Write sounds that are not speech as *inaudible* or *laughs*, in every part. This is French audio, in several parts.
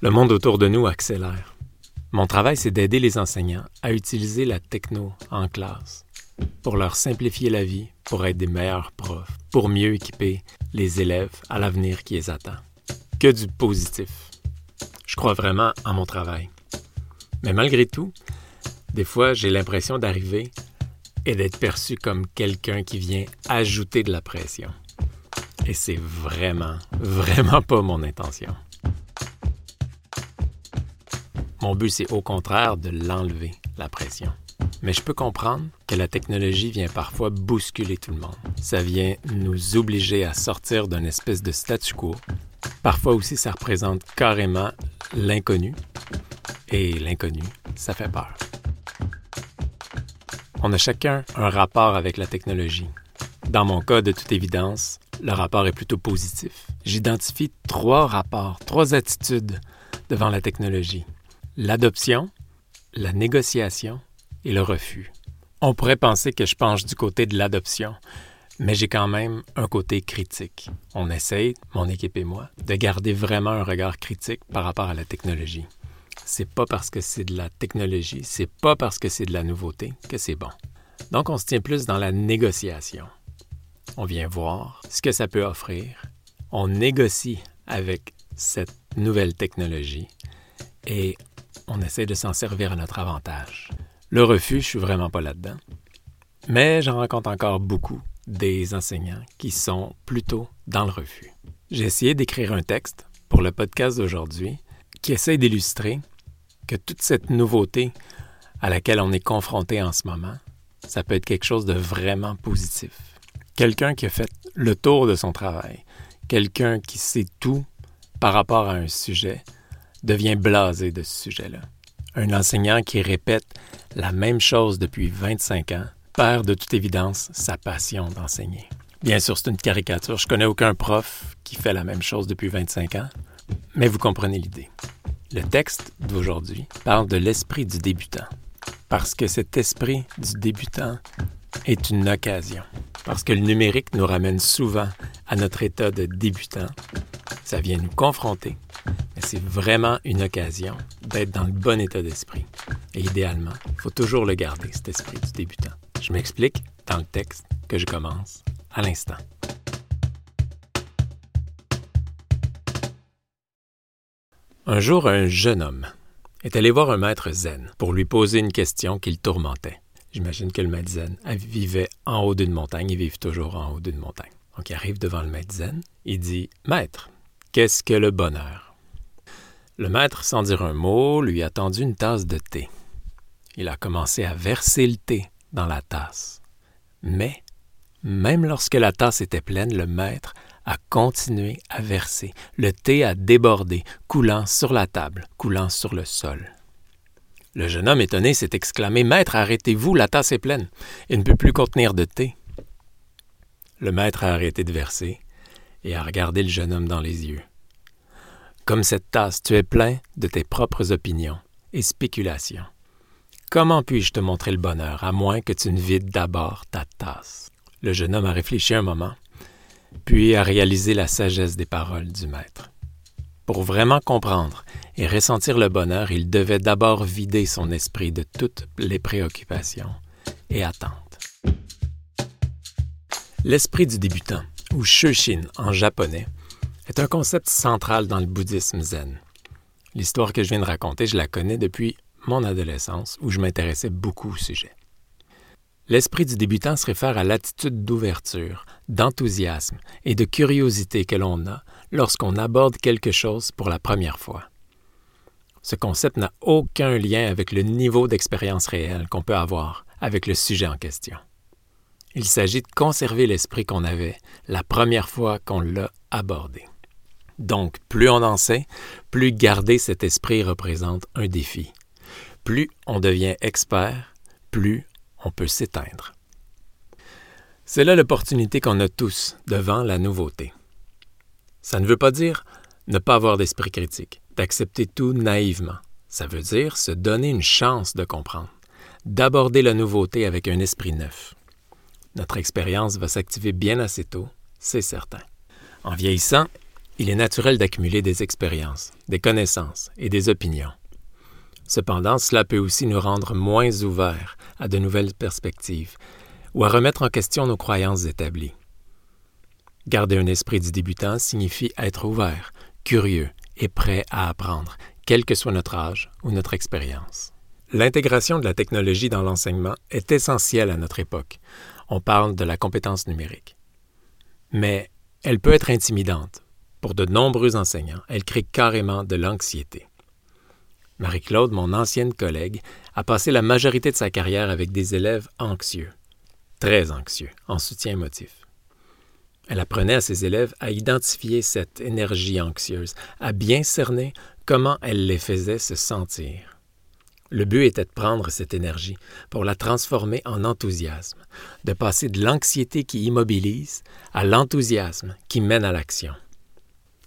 Le monde autour de nous accélère. Mon travail, c'est d'aider les enseignants à utiliser la techno en classe pour leur simplifier la vie, pour être des meilleurs profs, pour mieux équiper les élèves à l'avenir qui les attend. Que du positif. Je crois vraiment en mon travail. Mais malgré tout, des fois, j'ai l'impression d'arriver et d'être perçu comme quelqu'un qui vient ajouter de la pression. Et c'est vraiment, vraiment pas mon intention. Mon but, c'est au contraire de l'enlever, la pression. Mais je peux comprendre que la technologie vient parfois bousculer tout le monde. Ça vient nous obliger à sortir d'une espèce de statu quo. Parfois aussi, ça représente carrément l'inconnu. Et l'inconnu, ça fait peur. On a chacun un rapport avec la technologie. Dans mon cas, de toute évidence, le rapport est plutôt positif. J'identifie trois rapports, trois attitudes devant la technologie l'adoption, la négociation et le refus. On pourrait penser que je penche du côté de l'adoption, mais j'ai quand même un côté critique. On essaye, mon équipe et moi, de garder vraiment un regard critique par rapport à la technologie. C'est pas parce que c'est de la technologie, c'est pas parce que c'est de la nouveauté que c'est bon. Donc on se tient plus dans la négociation. On vient voir ce que ça peut offrir. On négocie avec cette nouvelle technologie et on essaie de s'en servir à notre avantage. Le refus, je suis vraiment pas là-dedans. Mais j'en rencontre encore beaucoup des enseignants qui sont plutôt dans le refus. J'ai essayé d'écrire un texte pour le podcast d'aujourd'hui qui essaie d'illustrer que toute cette nouveauté à laquelle on est confronté en ce moment, ça peut être quelque chose de vraiment positif. Quelqu'un qui a fait le tour de son travail, quelqu'un qui sait tout par rapport à un sujet, devient blasé de ce sujet-là. Un enseignant qui répète la même chose depuis 25 ans perd de toute évidence sa passion d'enseigner. Bien sûr, c'est une caricature. Je connais aucun prof qui fait la même chose depuis 25 ans, mais vous comprenez l'idée. Le texte d'aujourd'hui parle de l'esprit du débutant, parce que cet esprit du débutant est une occasion, parce que le numérique nous ramène souvent à notre état de débutant. Ça vient nous confronter c'est vraiment une occasion d'être dans le bon état d'esprit. Et idéalement, il faut toujours le garder, cet esprit du débutant. Je m'explique dans le texte que je commence à l'instant. Un jour, un jeune homme est allé voir un maître zen pour lui poser une question qui le tourmentait. J'imagine que le maître zen vivait en haut d'une montagne, il vit toujours en haut d'une montagne. Donc il arrive devant le maître zen, il dit Maître, qu'est-ce que le bonheur le maître, sans dire un mot, lui a tendu une tasse de thé. Il a commencé à verser le thé dans la tasse. Mais, même lorsque la tasse était pleine, le maître a continué à verser. Le thé a débordé, coulant sur la table, coulant sur le sol. Le jeune homme étonné s'est exclamé Maître, arrêtez-vous, la tasse est pleine. Il ne peut plus contenir de thé. Le maître a arrêté de verser et a regardé le jeune homme dans les yeux. Comme cette tasse, tu es plein de tes propres opinions et spéculations. Comment puis-je te montrer le bonheur à moins que tu ne vides d'abord ta tasse? Le jeune homme a réfléchi un moment, puis a réalisé la sagesse des paroles du maître. Pour vraiment comprendre et ressentir le bonheur, il devait d'abord vider son esprit de toutes les préoccupations et attentes. L'esprit du débutant, ou Shushin en japonais, est un concept central dans le bouddhisme zen. L'histoire que je viens de raconter, je la connais depuis mon adolescence où je m'intéressais beaucoup au sujet. L'esprit du débutant se réfère à l'attitude d'ouverture, d'enthousiasme et de curiosité que l'on a lorsqu'on aborde quelque chose pour la première fois. Ce concept n'a aucun lien avec le niveau d'expérience réelle qu'on peut avoir avec le sujet en question. Il s'agit de conserver l'esprit qu'on avait la première fois qu'on l'a abordé. Donc, plus on en sait, plus garder cet esprit représente un défi. Plus on devient expert, plus on peut s'éteindre. C'est là l'opportunité qu'on a tous devant la nouveauté. Ça ne veut pas dire ne pas avoir d'esprit critique, d'accepter tout naïvement. Ça veut dire se donner une chance de comprendre, d'aborder la nouveauté avec un esprit neuf. Notre expérience va s'activer bien assez tôt, c'est certain. En vieillissant, Il est naturel d'accumuler des expériences, des connaissances et des opinions. Cependant, cela peut aussi nous rendre moins ouverts à de nouvelles perspectives ou à remettre en question nos croyances établies. Garder un esprit du débutant signifie être ouvert, curieux et prêt à apprendre, quel que soit notre âge ou notre expérience. L'intégration de la technologie dans l'enseignement est essentielle à notre époque. On parle de la compétence numérique. Mais elle peut être intimidante. Pour de nombreux enseignants, elle crée carrément de l'anxiété. Marie-Claude, mon ancienne collègue, a passé la majorité de sa carrière avec des élèves anxieux, très anxieux, en soutien émotif. Elle apprenait à ses élèves à identifier cette énergie anxieuse, à bien cerner comment elle les faisait se sentir. Le but était de prendre cette énergie pour la transformer en enthousiasme, de passer de l'anxiété qui immobilise à l'enthousiasme qui mène à l'action.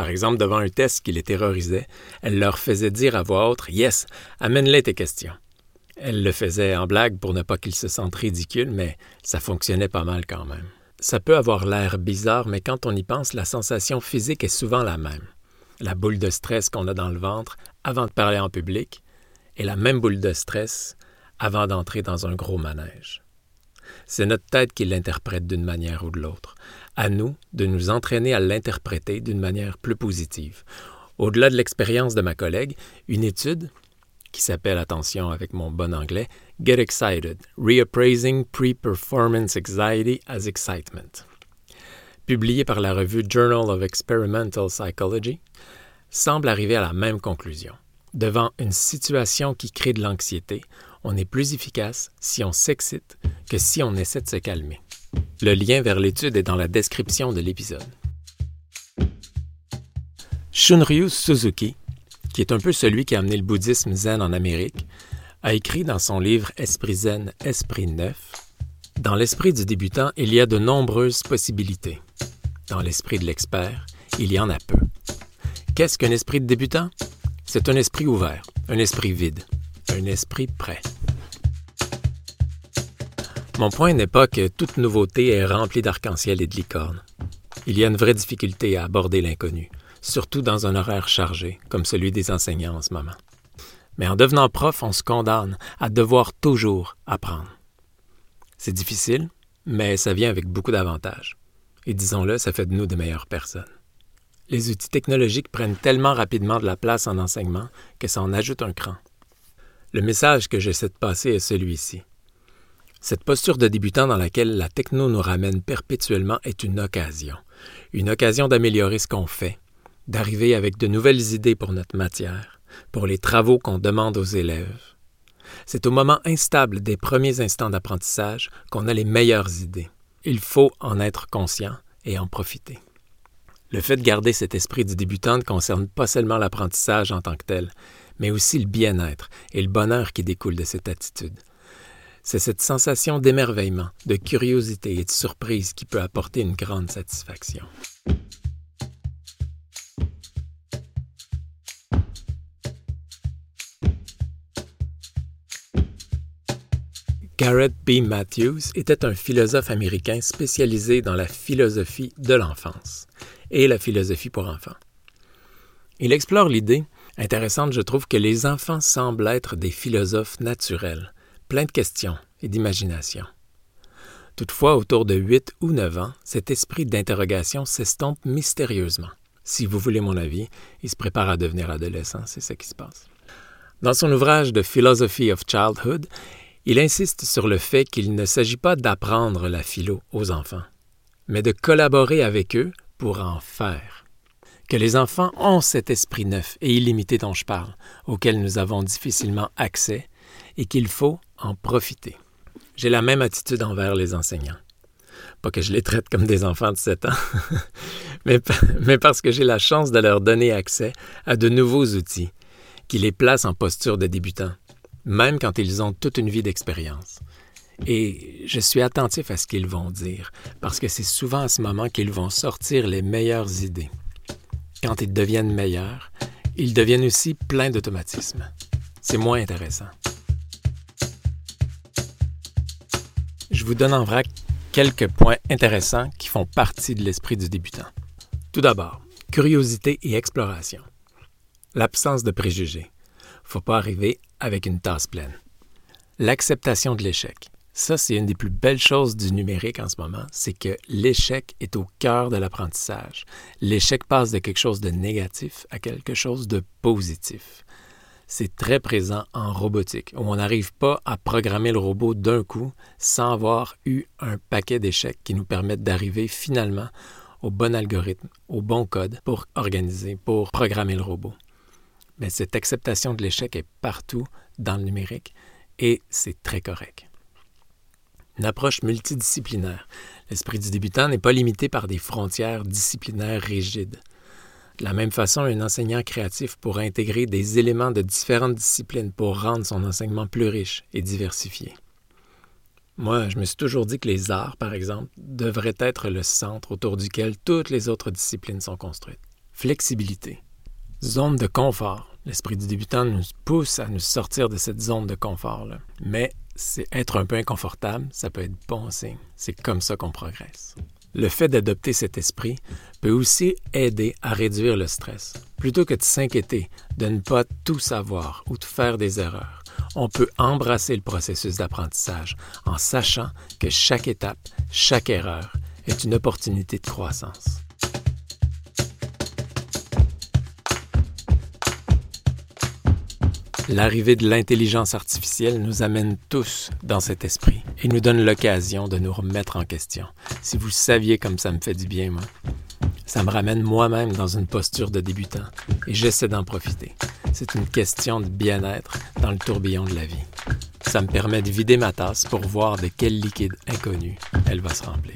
Par exemple, devant un test qui les terrorisait, elle leur faisait dire à voix haute Yes, amène-les tes questions. Elle le faisait en blague pour ne pas qu'ils se sentent ridicules, mais ça fonctionnait pas mal quand même. Ça peut avoir l'air bizarre, mais quand on y pense, la sensation physique est souvent la même. La boule de stress qu'on a dans le ventre avant de parler en public, et la même boule de stress avant d'entrer dans un gros manège. C'est notre tête qui l'interprète d'une manière ou de l'autre. À nous de nous entraîner à l'interpréter d'une manière plus positive. Au-delà de l'expérience de ma collègue, une étude qui s'appelle, attention avec mon bon anglais, Get Excited, Reappraising Pre-Performance Anxiety as Excitement, publiée par la revue Journal of Experimental Psychology, semble arriver à la même conclusion. Devant une situation qui crée de l'anxiété, on est plus efficace si on s'excite que si on essaie de se calmer. Le lien vers l'étude est dans la description de l'épisode. Shunryu Suzuki, qui est un peu celui qui a amené le bouddhisme zen en Amérique, a écrit dans son livre Esprit zen, Esprit neuf Dans l'esprit du débutant, il y a de nombreuses possibilités. Dans l'esprit de l'expert, il y en a peu. Qu'est-ce qu'un esprit de débutant? C'est un esprit ouvert, un esprit vide, un esprit prêt. Mon point n'est pas que toute nouveauté est remplie d'arc-en-ciel et de licornes. Il y a une vraie difficulté à aborder l'inconnu, surtout dans un horaire chargé, comme celui des enseignants en ce moment. Mais en devenant prof, on se condamne à devoir toujours apprendre. C'est difficile, mais ça vient avec beaucoup d'avantages. Et disons-le, ça fait de nous de meilleures personnes. Les outils technologiques prennent tellement rapidement de la place en enseignement que ça en ajoute un cran. Le message que j'essaie de passer est celui-ci. Cette posture de débutant dans laquelle la techno nous ramène perpétuellement est une occasion. Une occasion d'améliorer ce qu'on fait, d'arriver avec de nouvelles idées pour notre matière, pour les travaux qu'on demande aux élèves. C'est au moment instable des premiers instants d'apprentissage qu'on a les meilleures idées. Il faut en être conscient et en profiter. Le fait de garder cet esprit du débutant ne concerne pas seulement l'apprentissage en tant que tel, mais aussi le bien-être et le bonheur qui découle de cette attitude. C'est cette sensation d'émerveillement, de curiosité et de surprise qui peut apporter une grande satisfaction. Garrett B. Matthews était un philosophe américain spécialisé dans la philosophie de l'enfance et la philosophie pour enfants. Il explore l'idée, intéressante je trouve, que les enfants semblent être des philosophes naturels, pleins de questions et d'imagination. Toutefois, autour de 8 ou 9 ans, cet esprit d'interrogation s'estompe mystérieusement. Si vous voulez mon avis, il se prépare à devenir adolescent, c'est ce qui se passe. Dans son ouvrage The Philosophy of Childhood, il insiste sur le fait qu'il ne s'agit pas d'apprendre la philo aux enfants, mais de collaborer avec eux pour en faire. Que les enfants ont cet esprit neuf et illimité dont je parle, auquel nous avons difficilement accès, et qu'il faut en profiter. J'ai la même attitude envers les enseignants. Pas que je les traite comme des enfants de 7 ans, *laughs* mais, mais parce que j'ai la chance de leur donner accès à de nouveaux outils qui les placent en posture de débutants, même quand ils ont toute une vie d'expérience. Et je suis attentif à ce qu'ils vont dire, parce que c'est souvent à ce moment qu'ils vont sortir les meilleures idées. Quand ils deviennent meilleurs, ils deviennent aussi pleins d'automatisme. C'est moins intéressant. Je vous donne en vrac quelques points intéressants qui font partie de l'esprit du débutant. Tout d'abord, Curiosité et exploration. L'absence de préjugés. Faut pas arriver avec une tasse pleine. L'acceptation de l'échec. Ça, c'est une des plus belles choses du numérique en ce moment, c'est que l'échec est au cœur de l'apprentissage. L'échec passe de quelque chose de négatif à quelque chose de positif. C'est très présent en robotique, où on n'arrive pas à programmer le robot d'un coup sans avoir eu un paquet d'échecs qui nous permettent d'arriver finalement au bon algorithme, au bon code pour organiser, pour programmer le robot. Mais cette acceptation de l'échec est partout dans le numérique et c'est très correct une approche multidisciplinaire. L'esprit du débutant n'est pas limité par des frontières disciplinaires rigides. De la même façon, un enseignant créatif pourra intégrer des éléments de différentes disciplines pour rendre son enseignement plus riche et diversifié. Moi, je me suis toujours dit que les arts, par exemple, devraient être le centre autour duquel toutes les autres disciplines sont construites. Flexibilité. Zone de confort. L'esprit du débutant nous pousse à nous sortir de cette zone de confort-là. Mais c'est être un peu inconfortable, ça peut être bon signe. C'est comme ça qu'on progresse. Le fait d'adopter cet esprit peut aussi aider à réduire le stress. Plutôt que de s'inquiéter de ne pas tout savoir ou de faire des erreurs, on peut embrasser le processus d'apprentissage en sachant que chaque étape, chaque erreur est une opportunité de croissance. L'arrivée de l'intelligence artificielle nous amène tous dans cet esprit et nous donne l'occasion de nous remettre en question. Si vous saviez comme ça me fait du bien, moi, ça me ramène moi-même dans une posture de débutant et j'essaie d'en profiter. C'est une question de bien-être dans le tourbillon de la vie. Ça me permet de vider ma tasse pour voir de quel liquide inconnu elle va se remplir.